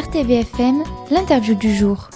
RTVFM, l'interview du jour.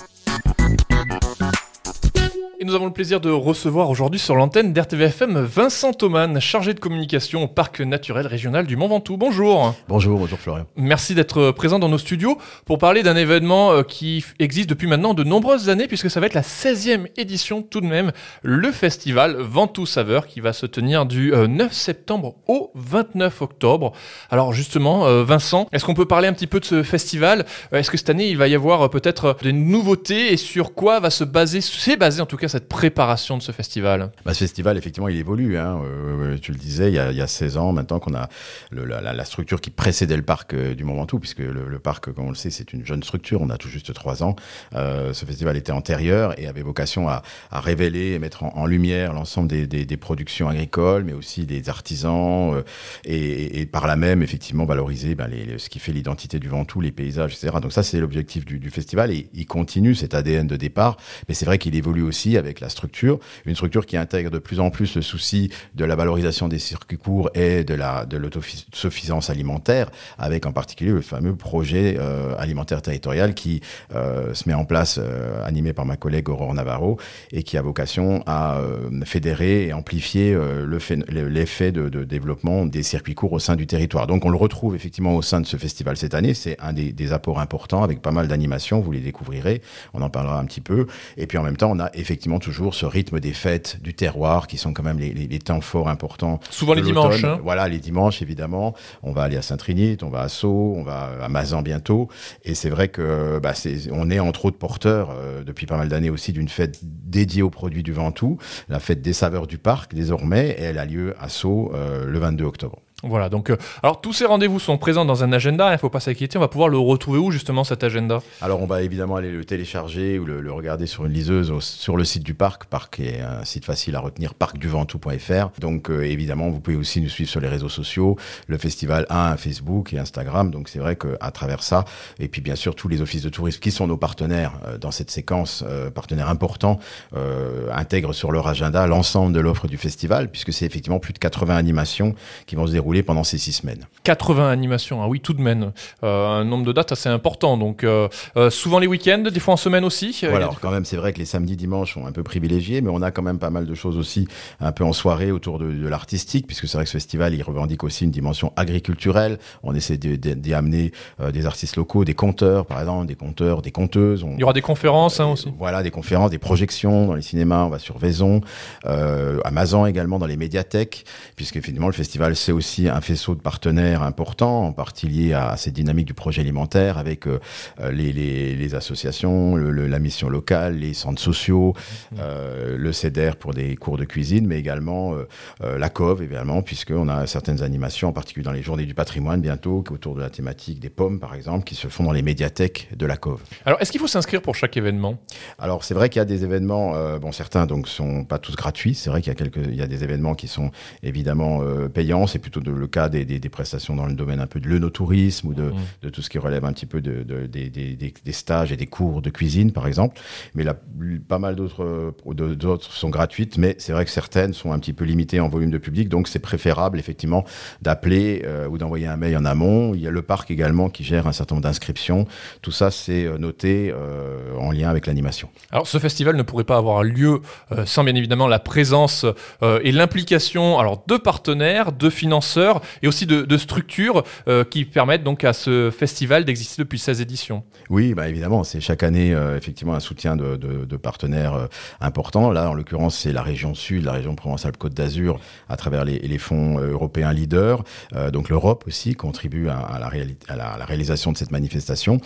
Et nous avons le plaisir de recevoir aujourd'hui sur l'antenne d'RTVFM Vincent Thoman, chargé de communication au Parc naturel régional du Mont Ventoux. Bonjour. Bonjour, bonjour Florian. Merci d'être présent dans nos studios pour parler d'un événement euh, qui existe depuis maintenant de nombreuses années, puisque ça va être la 16e édition tout de même, le festival Ventoux Saveur, qui va se tenir du 9 euh, septembre au 29 octobre. Alors justement, euh, Vincent, est-ce qu'on peut parler un petit peu de ce festival? Est-ce que cette année, il va y avoir peut-être des nouveautés? Et sur quoi va se baser, c'est basé en tout cas cette préparation de ce festival? Bah, Ce festival, effectivement, il évolue. Hein. Euh, tu le disais, il y, a, il y, a, 16 ans maintenant qu'on a la, structure qui précédait le parc euh, du Mont Ventoux, puisque le, parc, comme on le sait, c'est une jeune structure. On a tout juste 3 ans. Euh, ce festival était antérieur et avait vocation à, révéler et mettre en, lumière l'ensemble des, productions agricoles, mais aussi des artisans, euh, et, par là même, effectivement, valoriser ben, ce qui fait l'identité du Ventoux, les paysages, etc. Donc ça, c'est l'objectif du, du, festival et il continue cet ADN de départ, mais c'est vrai qu'il évolue aussi avec la structure, une structure qui intègre de plus en plus le souci de la valorisation des circuits courts et de la de l'autosuffisance alimentaire, avec en particulier le fameux projet euh, alimentaire territorial qui euh, se met en place, euh, animé par ma collègue Aurore Navarro, et qui a vocation à fédérer et amplifier l'effet de, développement des circuits courts au sein du territoire. Donc on le retrouve effectivement au sein de ce festival cette année. C'est un des apports importants avec pas mal d'animations. Vous les découvrirez. On en parlera un petit peu. Et puis en même temps, on a effectivement toujours ce rythme des fêtes du terroir qui sont quand même les, les, les temps forts importants. Souvent les dimanches. Hein. Voilà, les dimanches évidemment. On va aller à Saint-Trinite, on va à Sceaux, on va à Mazan bientôt. Et c'est vrai que bah, est, on est entre autres porteurs euh, depuis pas mal d'années aussi d'une fête dédiée aux produits du Ventoux, la fête des saveurs du parc désormais, et elle a lieu à Sceaux euh, le 22 octobre. Voilà, donc euh, alors tous ces rendez-vous sont présents dans un agenda, il ne faut pas s'inquiéter, on va pouvoir le retrouver où justement cet agenda? Alors on va évidemment aller le télécharger ou le, regarder sur une liseuse sur le site du parc, parc est un site facile à retenir, parcduventoux.fr. Donc euh, évidemment vous pouvez aussi nous suivre sur les réseaux sociaux, le festival a un Facebook et Instagram, donc c'est vrai qu'à travers ça, et puis bien sûr tous les offices de tourisme qui sont nos partenaires euh, dans cette séquence, partenaires importants, intègrent sur leur agenda l'ensemble de l'offre du festival, puisque c'est effectivement plus de 80 animations qui vont se dérouler pendant ces six semaines. 80 animations, ah oui, tout de même. Euh, un nombre de dates assez important. Donc, euh, euh, souvent les week-ends, des fois en semaine aussi. Voilà, alors quand même, c'est vrai que les samedis, dimanches sont un peu privilégiés, mais on a quand même pas mal de choses aussi un peu en soirée autour de, de l'artistique, puisque c'est vrai que ce festival, il revendique aussi une dimension agriculturelle. On essaie d'y amener euh, des artistes locaux, des conteurs, par exemple, des conteurs, des conteuses. On, Il y aura des conférences hein, aussi. Voilà, des conférences, des projections dans les cinémas. On va sur Vaison, Mazan également, dans les médiathèques, puisque finalement, le festival, c'est aussi un faisceau de partenaires importants, en partie lié à cette dynamique du projet alimentaire avec euh, les, les, les, associations, le, le, la mission locale, les centres sociaux, mmh. euh, le CEDER pour des cours de cuisine, mais également euh, la COV, évidemment, puisqu'on a certaines animations, en particulier dans les journées du patrimoine bientôt, autour de la thématique des pommes, par exemple, qui se font dans les médiathèques de la COV. Alors, est-ce qu'il faut s'inscrire pour chaque événement? Alors, c'est vrai qu'il y a des événements, euh, bon, certains donc sont pas tous gratuits. C'est vrai qu'il y a quelques, il y a des événements qui sont évidemment euh, payants. C'est plutôt de, le cas des, des, des, prestations dans le domaine un peu de l'œnotourisme ou de, mmh. de, tout ce qui relève un petit peu de, de des, stages et des cours de cuisine, par exemple. Mais là, pas mal d'autres d'autres sont gratuites, mais c'est vrai que certaines sont un petit peu limitées en volume de public, donc c'est préférable effectivement d'appeler euh, ou d'envoyer un mail en amont. Il y a le parc également qui gère un certain nombre d'inscriptions. Tout ça, c'est noté euh, en lien avec l'animation. Alors, ce festival ne pourrait pas avoir lieu euh, sans bien évidemment la présence euh, et l'implication alors de partenaires, de financeurs et aussi de, structures euh, qui permettent donc à ce festival d'exister depuis 16 éditions. Oui, bah évidemment, c'est chaque année euh, effectivement un soutien de, partenaires euh, importants. Là, en l'occurrence, c'est la région sud, la région Provence-Alpes-Côte d'Azur, à travers les, fonds européens leaders. Donc l'Europe aussi contribue à, la réalisation de cette manifestation.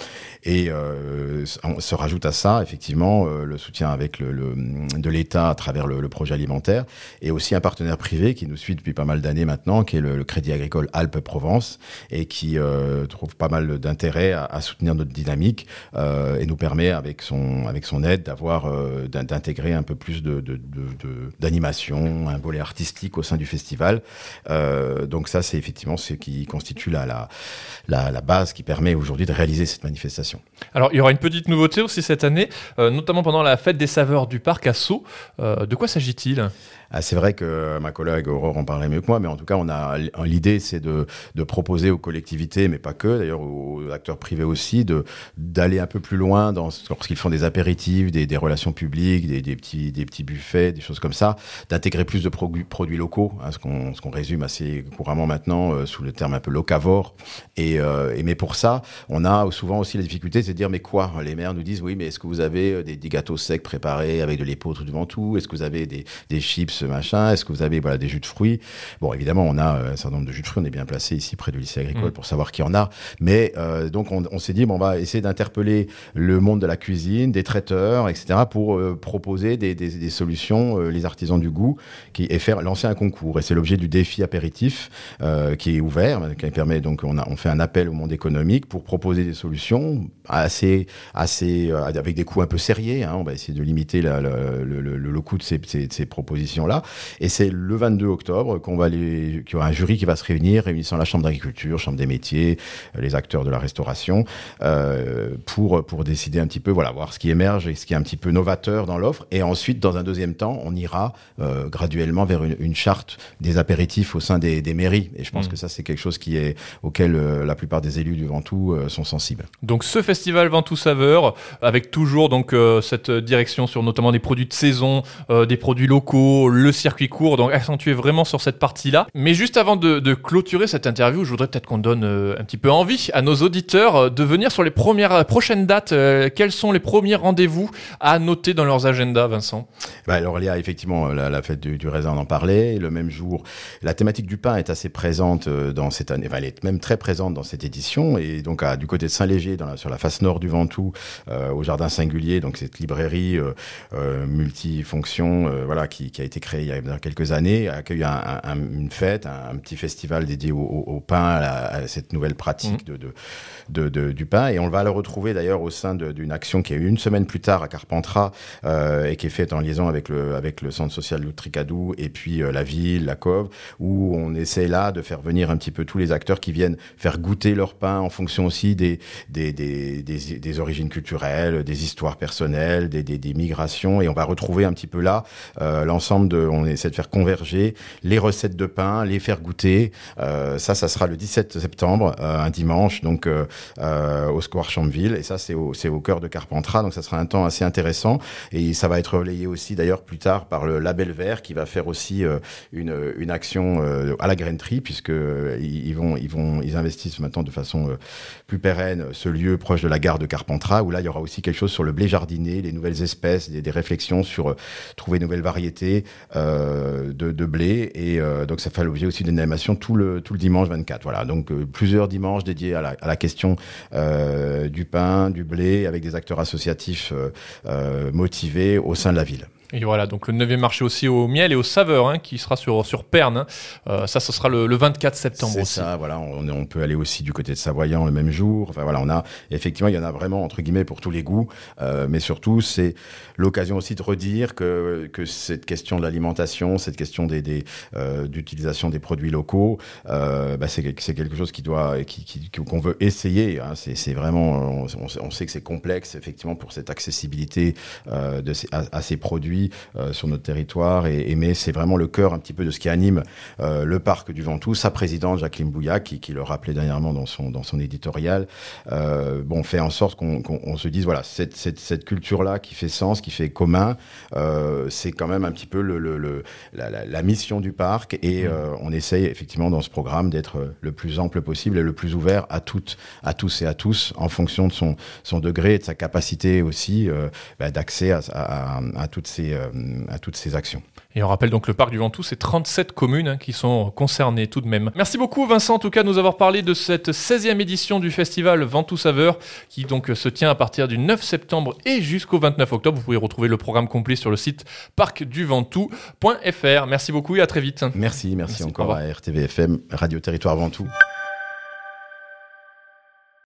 Et on se rajoute à ça effectivement le soutien avec le, de l'État à travers le, projet alimentaire et aussi un partenaire privé qui nous suit depuis pas mal d'années maintenant, qui est le, le Crédit Agricole Alpes-Provence et qui euh, trouve pas mal d'intérêt à, soutenir notre dynamique euh, et nous permet avec son avec son aide d'avoir euh, d'intégrer un peu plus de d'animation, un volet artistique au sein du festival. Donc ça, c'est effectivement ce qui constitue la, la, la, la base qui permet aujourd'hui de réaliser cette manifestation. Alors, il y aura une petite nouveauté aussi cette année, notamment pendant la fête des saveurs du parc à Sceaux. De quoi s'agit-il? Ah, c'est vrai que ma collègue Aurore en parlerait mieux que moi, mais en tout cas, l'idée, c'est de, proposer aux collectivités, mais pas que, d'ailleurs aux acteurs privés aussi, d'aller un peu plus loin dans lorsqu'ils font des apéritifs, des, relations publiques, des, petits buffets, des choses comme ça, d'intégrer plus de produits, locaux, hein, ce qu'on résume assez couramment maintenant euh, sous le terme un peu locavore. Euh, et, mais pour ça, on a souvent aussi la difficulté, c'est de dire mais quoi? Les maires nous disent oui, mais est-ce que vous avez euh, des, gâteaux secs préparés avec de l'épeautre devant tout Est-ce que vous avez des chips machin Est-ce que vous avez voilà des jus de fruits? Bon, évidemment, on a un certain nombre de jus de fruits. On est bien placé ici près du lycée agricole mmh. pour savoir qui en a. Mais euh, donc on, on s'est dit bon, on va essayer d'interpeller le monde de la cuisine, des traiteurs, etc. pour euh, proposer des, des, des solutions, euh, les artisans du goût, qui et faire lancer un concours. Et c'est l'objet du défi apéritif euh, qui est ouvert, qui permet donc on a on fait un appel au monde économique pour proposer des solutions assez assez avec des coûts un peu serrés. Hein. On va essayer de limiter la, le, le, le, coût de ces, ces, ces propositions Et c'est le 22 octobre qu'on va les, qu'il y aura un jury qui va se réunir, réunissant la Chambre d'agriculture, Chambre des métiers, les acteurs de la restauration, euh, pour, pour décider un petit peu, voilà, voir ce qui émerge et ce qui est un petit peu novateur dans l'offre. Et ensuite, dans un deuxième temps, on ira euh, graduellement vers une, une, charte des apéritifs au sein des, des mairies. Et je pense mmh. que ça, c'est quelque chose qui est, auquel euh, la plupart des élus du Ventoux sont sensibles. Donc, ce festival Ventoux Saveur, avec toujours donc cette direction sur notamment des produits de saison, des produits locaux, le circuit court, donc accentuer vraiment sur cette partie-là. Mais juste avant de, clôturer cette interview, je voudrais peut-être qu'on donne un petit peu envie à nos auditeurs de venir sur les premières prochaines dates. quels sont les premiers rendez-vous à noter dans leurs agendas, Vincent? Bah Alors, il y a effectivement la, fête du, raisin, on en parlait. Le même jour, la thématique du pain est assez présente dans cette année, elle est même très présente dans cette édition. Et donc, du côté de Saint-Léger, sur la face nord du Ventoux, euh, au Jardin Singulier, donc cette librairie euh, euh, multifonction, voilà, qui, qui, a été créée il y a quelques années, accueille un, un, une fête, un, un, petit festival dédié au, au, au pain, à, la, à, cette nouvelle pratique mmh. de, de, de, de, du pain. Et on va le retrouver d'ailleurs au sein d'une action qui est une semaine plus tard à Carpentras euh, et qui est faite en liaison avec le, avec le centre social de Tricadou et puis euh, la ville, la Cove, où on essaie là de faire venir un petit peu tous les acteurs qui viennent faire goûter leur pain en fonction aussi des, des, des, des, des origines culturelles, des histoires personnelles, des, des, des, migrations. Et on va retrouver un petit peu là euh, l'ensemble de. On essaie de faire converger les recettes de pain, les faire goûter. Euh, ça, ça sera le 17 septembre, euh, un dimanche. Donc euh, au Square Champville. Et ça, c'est au, au cœur de Carpentras. Donc ça sera un temps assez intéressant. Et ça va être relayé aussi d'ailleurs plus tard par le Label Vert qui va faire aussi euh, une, une action euh, à la grainerie puisque euh, ils vont, ils vont, ils investissent maintenant de façon euh, plus pérenne ce lieu proche de la gare de Carpentras où là, il y aura aussi quelque chose sur le blé jardiné, les nouvelles espèces, des, des réflexions sur trouver nouvelles variétés de, de, blé. Et donc ça fait l'objet aussi d'une animation tout le, tout le dimanche 24. Voilà. Donc plusieurs dimanches dédiés à la, question euh, du pain, du blé, avec des acteurs associatifs euh, euh, motivés au sein de la ville. Et voilà, donc le 9e marché aussi au miel et aux saveurs, hein, qui sera sur, sur Perne. Hein. Euh, ça, ce sera le, le 24 septembre aussi. C'est ça, voilà. On, on, peut aller aussi du côté de Savoyant le même jour. Enfin voilà, on a, effectivement, il y en a vraiment, entre guillemets, pour tous les goûts. Euh, mais surtout, c'est l'occasion aussi de redire que, que cette question de l'alimentation, cette question des, des, euh, d'utilisation des produits locaux, euh, bah c'est, quelque chose qui doit, qui, qu'on veut essayer. Hein. C'est, vraiment, on, on, sait que c'est complexe, effectivement, pour cette accessibilité de ces, à, à ces produits euh, sur notre territoire. Et, et mais c'est vraiment le cœur un petit peu de ce qui anime euh, le parc du Ventoux. Sa présidente Jacqueline Bouillac, qui, qui le rappelait dernièrement dans son dans son éditorial, euh, bon fait en sorte qu'on qu on se dise voilà cette cette, cette culture là qui fait sens, qui fait commun, c'est quand même un petit peu le, le, le la, la, la, mission du parc et mmh. on essaye effectivement dans ce programme d'être le plus ample possible et le plus ouvert à toutes, à tous et à tous en fonction de son son degré et de sa capacité aussi euh, bah, d'accès à, à, à, toutes ces euh, à toutes ces actions. Et on rappelle donc le parc du Ventoux, c'est 37 communes hein, qui sont concernées tout de même. Merci beaucoup Vincent en tout cas de nous avoir parlé de cette 16e édition du festival Ventoux Saveur qui donc se tient à partir du 9 septembre et jusqu'au 29 octobre. Vous pouvez retrouver le programme complet sur le site parcduventoux.fr. Merci beaucoup et à très vite. Merci, merci, merci encore à RTVFM, Radio Territoire Ventoux.